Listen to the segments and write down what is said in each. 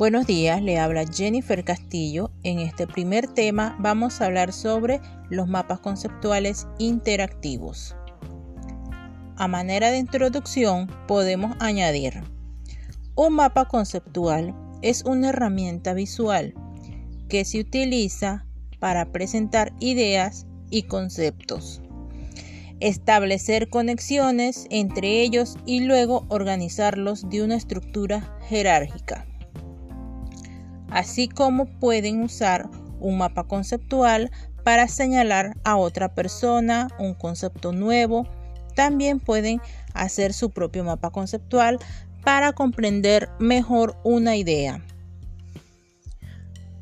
Buenos días, le habla Jennifer Castillo. En este primer tema vamos a hablar sobre los mapas conceptuales interactivos. A manera de introducción podemos añadir, un mapa conceptual es una herramienta visual que se utiliza para presentar ideas y conceptos, establecer conexiones entre ellos y luego organizarlos de una estructura jerárquica así como pueden usar un mapa conceptual para señalar a otra persona un concepto nuevo. También pueden hacer su propio mapa conceptual para comprender mejor una idea.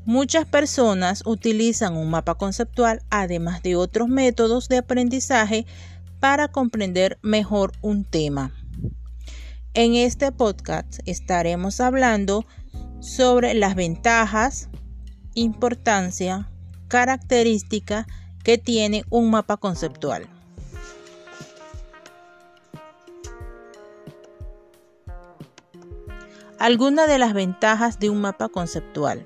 Muchas personas utilizan un mapa conceptual además de otros métodos de aprendizaje para comprender mejor un tema. En este podcast estaremos hablando sobre las ventajas, importancia, característica que tiene un mapa conceptual. Alguna de las ventajas de un mapa conceptual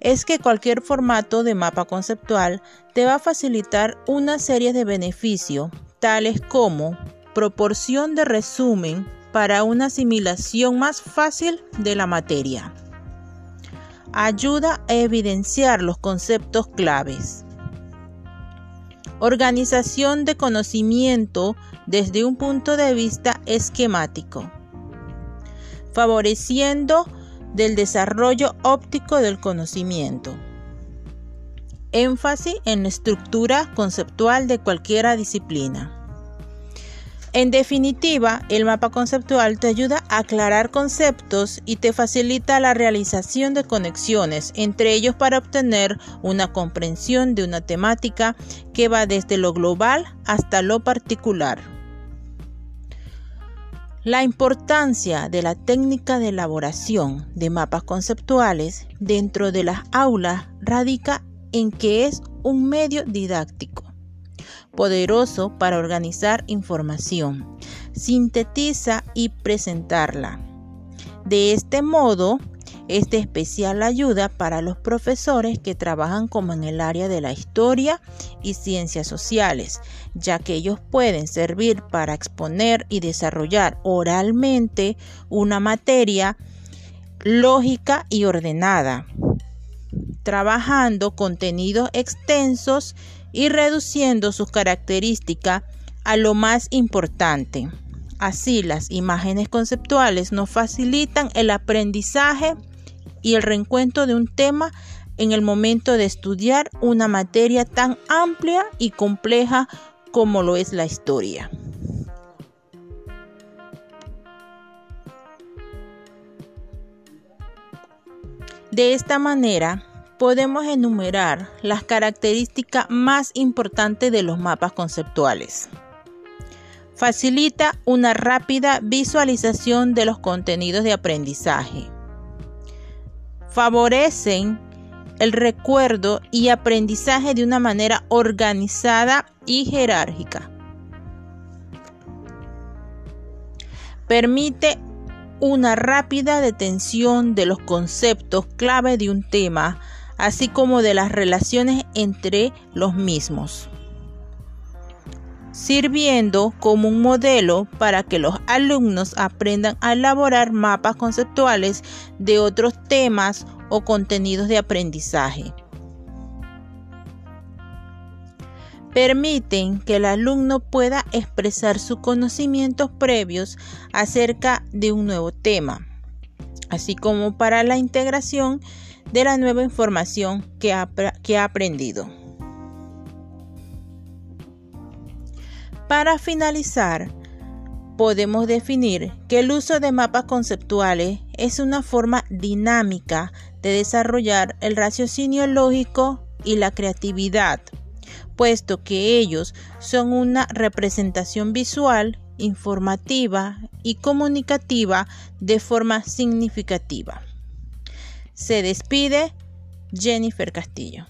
es que cualquier formato de mapa conceptual te va a facilitar una serie de beneficios tales como proporción de resumen para una asimilación más fácil de la materia. Ayuda a evidenciar los conceptos claves. Organización de conocimiento desde un punto de vista esquemático. Favoreciendo del desarrollo óptico del conocimiento. Énfasis en la estructura conceptual de cualquier disciplina. En definitiva, el mapa conceptual te ayuda a aclarar conceptos y te facilita la realización de conexiones entre ellos para obtener una comprensión de una temática que va desde lo global hasta lo particular. La importancia de la técnica de elaboración de mapas conceptuales dentro de las aulas radica en que es un medio didáctico poderoso para organizar información, sintetiza y presentarla. De este modo, es de especial ayuda para los profesores que trabajan como en el área de la historia y ciencias sociales, ya que ellos pueden servir para exponer y desarrollar oralmente una materia lógica y ordenada, trabajando contenidos extensos y reduciendo sus características a lo más importante. Así las imágenes conceptuales nos facilitan el aprendizaje y el reencuentro de un tema en el momento de estudiar una materia tan amplia y compleja como lo es la historia. De esta manera, podemos enumerar las características más importantes de los mapas conceptuales. Facilita una rápida visualización de los contenidos de aprendizaje. Favorecen el recuerdo y aprendizaje de una manera organizada y jerárquica. Permite una rápida detención de los conceptos clave de un tema así como de las relaciones entre los mismos, sirviendo como un modelo para que los alumnos aprendan a elaborar mapas conceptuales de otros temas o contenidos de aprendizaje. Permiten que el alumno pueda expresar sus conocimientos previos acerca de un nuevo tema, así como para la integración de la nueva información que ha, que ha aprendido. Para finalizar, podemos definir que el uso de mapas conceptuales es una forma dinámica de desarrollar el raciocinio lógico y la creatividad, puesto que ellos son una representación visual, informativa y comunicativa de forma significativa. Se despide Jennifer Castillo.